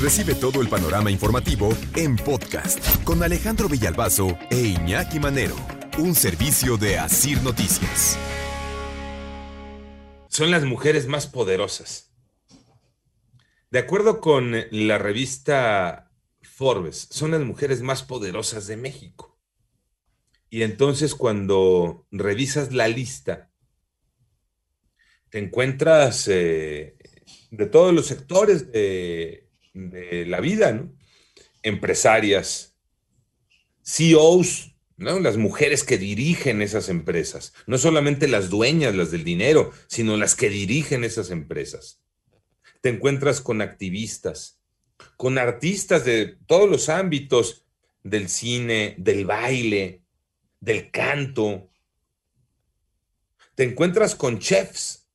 Recibe todo el panorama informativo en podcast con Alejandro Villalbazo e Iñaki Manero, un servicio de Asir Noticias. Son las mujeres más poderosas. De acuerdo con la revista Forbes, son las mujeres más poderosas de México. Y entonces cuando revisas la lista, te encuentras eh, de todos los sectores de, la vida, ¿no? Empresarias, CEOs, ¿no? Las mujeres que dirigen esas empresas, no solamente las dueñas, las del dinero, sino las que dirigen esas empresas. Te encuentras con activistas, con artistas de todos los ámbitos del cine, del baile, del canto. Te encuentras con chefs,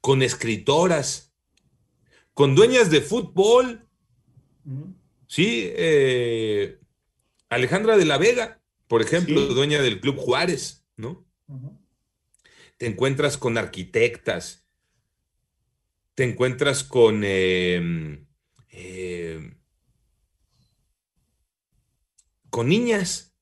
con escritoras, con dueñas de fútbol. Sí, eh, Alejandra de la Vega, por ejemplo, dueña del Club Juárez, ¿no? Te encuentras con arquitectas, te encuentras con em, em, con niñas.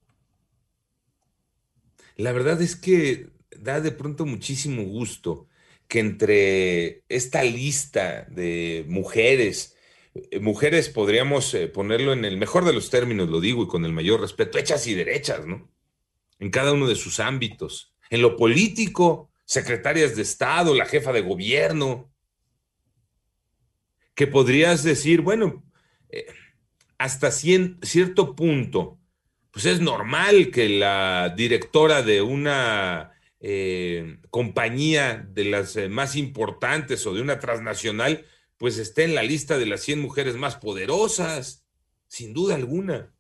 La verdad es que da de pronto muchísimo gusto que entre esta lista de mujeres, eh, mujeres podríamos eh, ponerlo en el mejor de los términos, lo digo y con el mayor respeto, hechas y derechas, ¿no? En cada uno de sus ámbitos. En lo político, secretarias de Estado, la jefa de gobierno, que podrías decir, bueno, eh, hasta cierto punto, pues es normal que la directora de una eh, compañía de las eh, más importantes o de una transnacional, pues esté en la lista de las 100 mujeres más poderosas, sin duda alguna.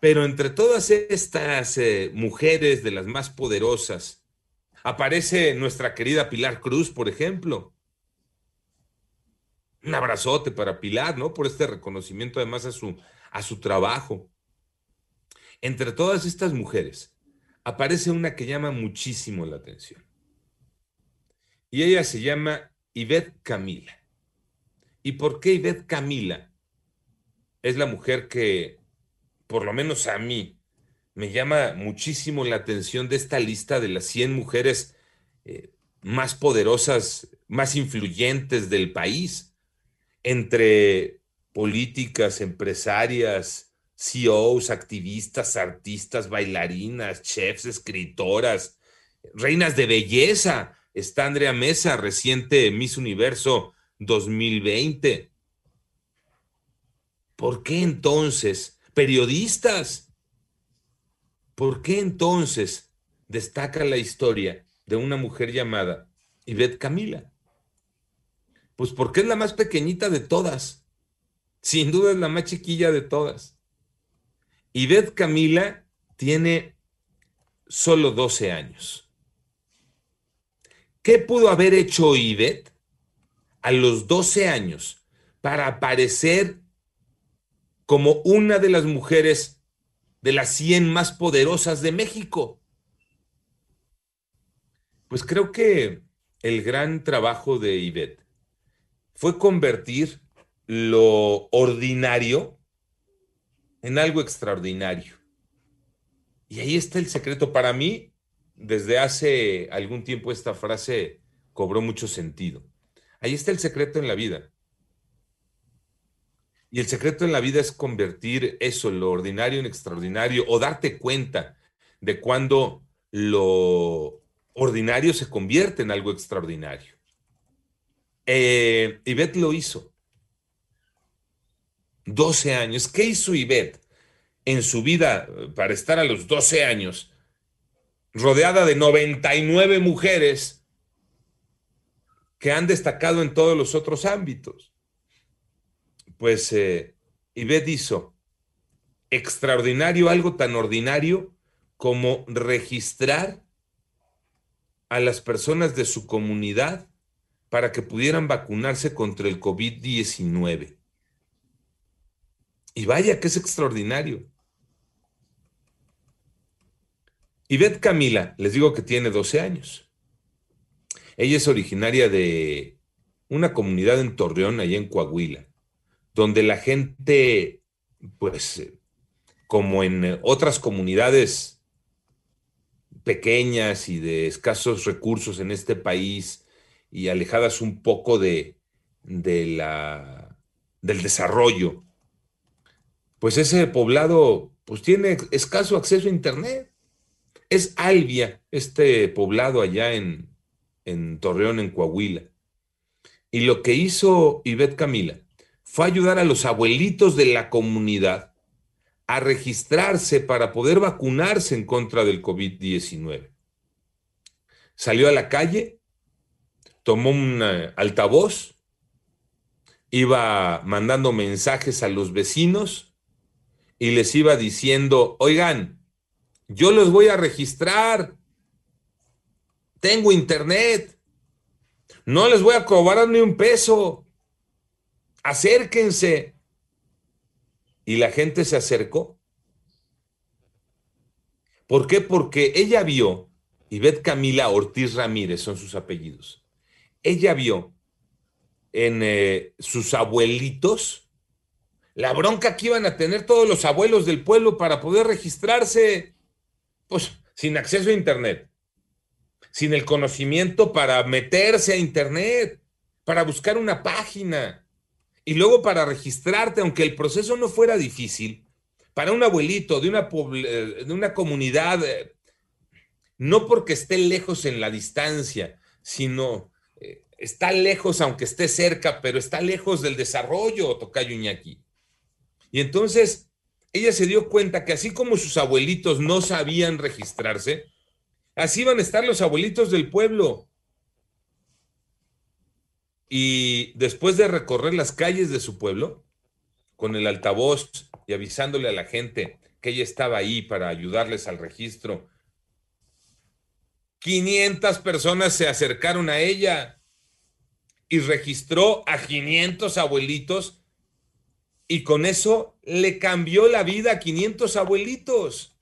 Pero entre todas estas eh, mujeres de las más poderosas, aparece nuestra querida Pilar Cruz, por ejemplo. Un abrazote para Pilar, ¿no? Por este reconocimiento además a su, a su trabajo. Entre todas estas mujeres, aparece una que llama muchísimo la atención. Y ella se llama Yvette Camila. ¿Y por qué Yvette Camila es la mujer que, por lo menos a mí, me llama muchísimo la atención de esta lista de las 100 mujeres eh, más poderosas, más influyentes del país, entre políticas, empresarias, CEOs, activistas, artistas, bailarinas, chefs, escritoras, reinas de belleza. Está Andrea Mesa, reciente Miss Universo 2020. ¿Por qué entonces, periodistas, por qué entonces destaca la historia de una mujer llamada Yvette Camila? Pues porque es la más pequeñita de todas. Sin duda es la más chiquilla de todas. Yvette Camila tiene solo 12 años. ¿Qué pudo haber hecho Yvette a los 12 años para aparecer como una de las mujeres de las 100 más poderosas de México? Pues creo que el gran trabajo de Yvette fue convertir lo ordinario en algo extraordinario. Y ahí está el secreto. Para mí, desde hace algún tiempo esta frase cobró mucho sentido. Ahí está el secreto en la vida. Y el secreto en la vida es convertir eso, lo ordinario en extraordinario, o darte cuenta de cuando lo ordinario se convierte en algo extraordinario. Eh, Ivette lo hizo. 12 años. ¿Qué hizo Ivette en su vida para estar a los 12 años rodeada de 99 mujeres que han destacado en todos los otros ámbitos? Pues eh, Ivette hizo extraordinario, algo tan ordinario como registrar a las personas de su comunidad para que pudieran vacunarse contra el COVID-19. Y vaya que es extraordinario. Yvette Camila, les digo que tiene 12 años. Ella es originaria de una comunidad en Torreón, allá en Coahuila, donde la gente, pues, como en otras comunidades pequeñas y de escasos recursos en este país y alejadas un poco de, de la, del desarrollo, pues ese poblado pues tiene escaso acceso a Internet. Es Albia, este poblado allá en, en Torreón, en Coahuila. Y lo que hizo Ivette Camila fue ayudar a los abuelitos de la comunidad a registrarse para poder vacunarse en contra del COVID-19. Salió a la calle, tomó un eh, altavoz, iba mandando mensajes a los vecinos y les iba diciendo, oigan, yo los voy a registrar, tengo internet, no les voy a cobrar ni un peso, acérquense. Y la gente se acercó. ¿Por qué? Porque ella vio, y Beth Camila Ortiz Ramírez son sus apellidos, ella vio en eh, sus abuelitos la bronca que iban a tener todos los abuelos del pueblo para poder registrarse, pues sin acceso a Internet, sin el conocimiento para meterse a Internet, para buscar una página y luego para registrarte, aunque el proceso no fuera difícil, para un abuelito de una, eh, de una comunidad, eh, no porque esté lejos en la distancia, sino está lejos, aunque esté cerca, pero está lejos del desarrollo, Tocayo Iñaki. Y entonces ella se dio cuenta que así como sus abuelitos no sabían registrarse, así iban a estar los abuelitos del pueblo. Y después de recorrer las calles de su pueblo, con el altavoz y avisándole a la gente que ella estaba ahí para ayudarles al registro, 500 personas se acercaron a ella y registró a 500 abuelitos y con eso le cambió la vida a 500 abuelitos.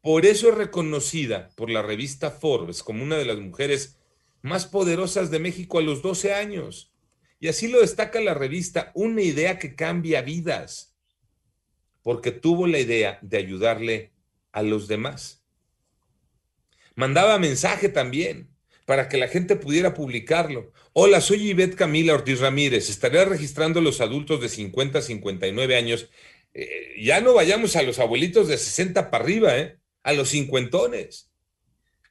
Por eso es reconocida por la revista Forbes como una de las mujeres más poderosas de México a los 12 años. Y así lo destaca la revista, una idea que cambia vidas, porque tuvo la idea de ayudarle a los demás. Mandaba mensaje también para que la gente pudiera publicarlo. Hola, soy Ivette Camila Ortiz Ramírez. Estaré registrando a los adultos de 50 a 59 años. Eh, ya no vayamos a los abuelitos de 60 para arriba, ¿eh? a los cincuentones.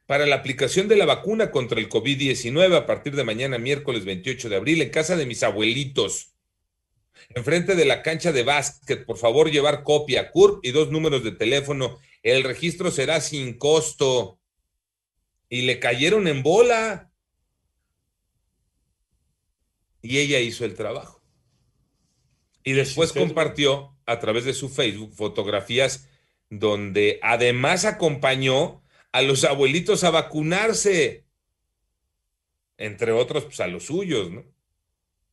Para la aplicación de la vacuna contra el COVID-19 a partir de mañana, miércoles 28 de abril, en casa de mis abuelitos. Enfrente de la cancha de básquet, por favor, llevar copia, CURP y dos números de teléfono. El registro será sin costo y le cayeron en bola. Y ella hizo el trabajo. Y después compartió a través de su Facebook fotografías donde además acompañó a los abuelitos a vacunarse, entre otros, pues a los suyos, ¿no?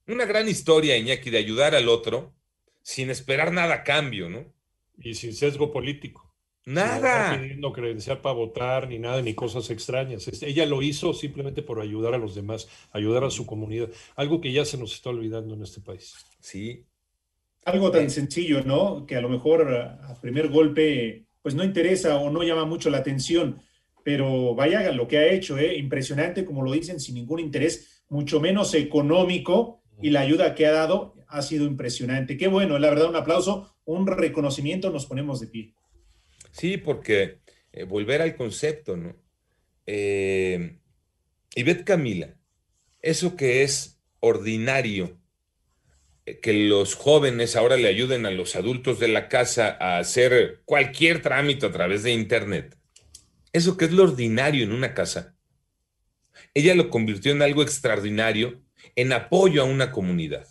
Una gran historia, Iñaki, de ayudar al otro sin esperar nada a cambio, ¿no? Y sin sesgo político. Nada. No pidiendo credencial para votar, ni nada, ni cosas extrañas. Este, ella lo hizo simplemente por ayudar a los demás, ayudar a su comunidad. Algo que ya se nos está olvidando en este país. Sí. Algo tan sencillo, ¿no? Que a lo mejor a primer golpe, pues no interesa o no llama mucho la atención. Pero vaya lo que ha hecho, ¿eh? Impresionante, como lo dicen, sin ningún interés, mucho menos económico. Y la ayuda que ha dado ha sido impresionante. Qué bueno, la verdad, un aplauso, un reconocimiento, nos ponemos de pie. Sí, porque eh, volver al concepto, ¿no? Eh, Ivette Camila, eso que es ordinario, eh, que los jóvenes ahora le ayuden a los adultos de la casa a hacer cualquier trámite a través de Internet, eso que es lo ordinario en una casa, ella lo convirtió en algo extraordinario en apoyo a una comunidad.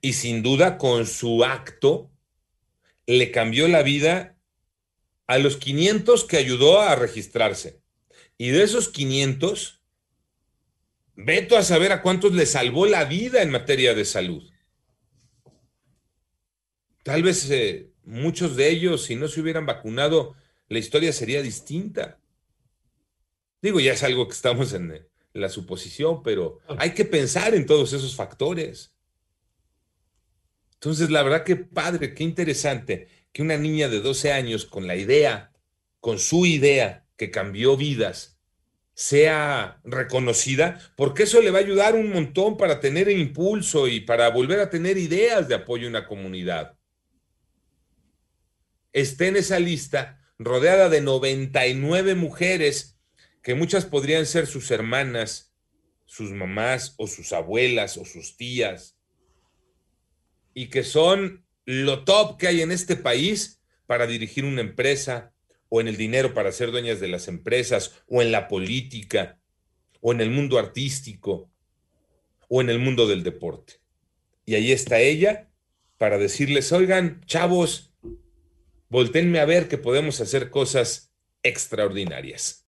Y sin duda con su acto le cambió la vida a los 500 que ayudó a registrarse. Y de esos 500, veto a saber a cuántos le salvó la vida en materia de salud. Tal vez eh, muchos de ellos, si no se hubieran vacunado, la historia sería distinta. Digo, ya es algo que estamos en, la suposición, pero hay que pensar en todos esos factores. Entonces, la verdad que padre, qué interesante que una niña de 12 años con la idea, con su idea que cambió vidas, sea reconocida, porque eso le va a ayudar un montón para tener impulso y para volver a tener ideas de apoyo en la comunidad. Esté en esa lista rodeada de 99 mujeres que muchas podrían ser sus hermanas, sus mamás o sus abuelas o sus tías, y que son lo top que hay en este país para dirigir una empresa o en el dinero para ser dueñas de las empresas o en la política o en el mundo artístico o en el mundo del deporte. Y ahí está ella para decirles, oigan, chavos, voltenme a ver que podemos hacer cosas extraordinarias.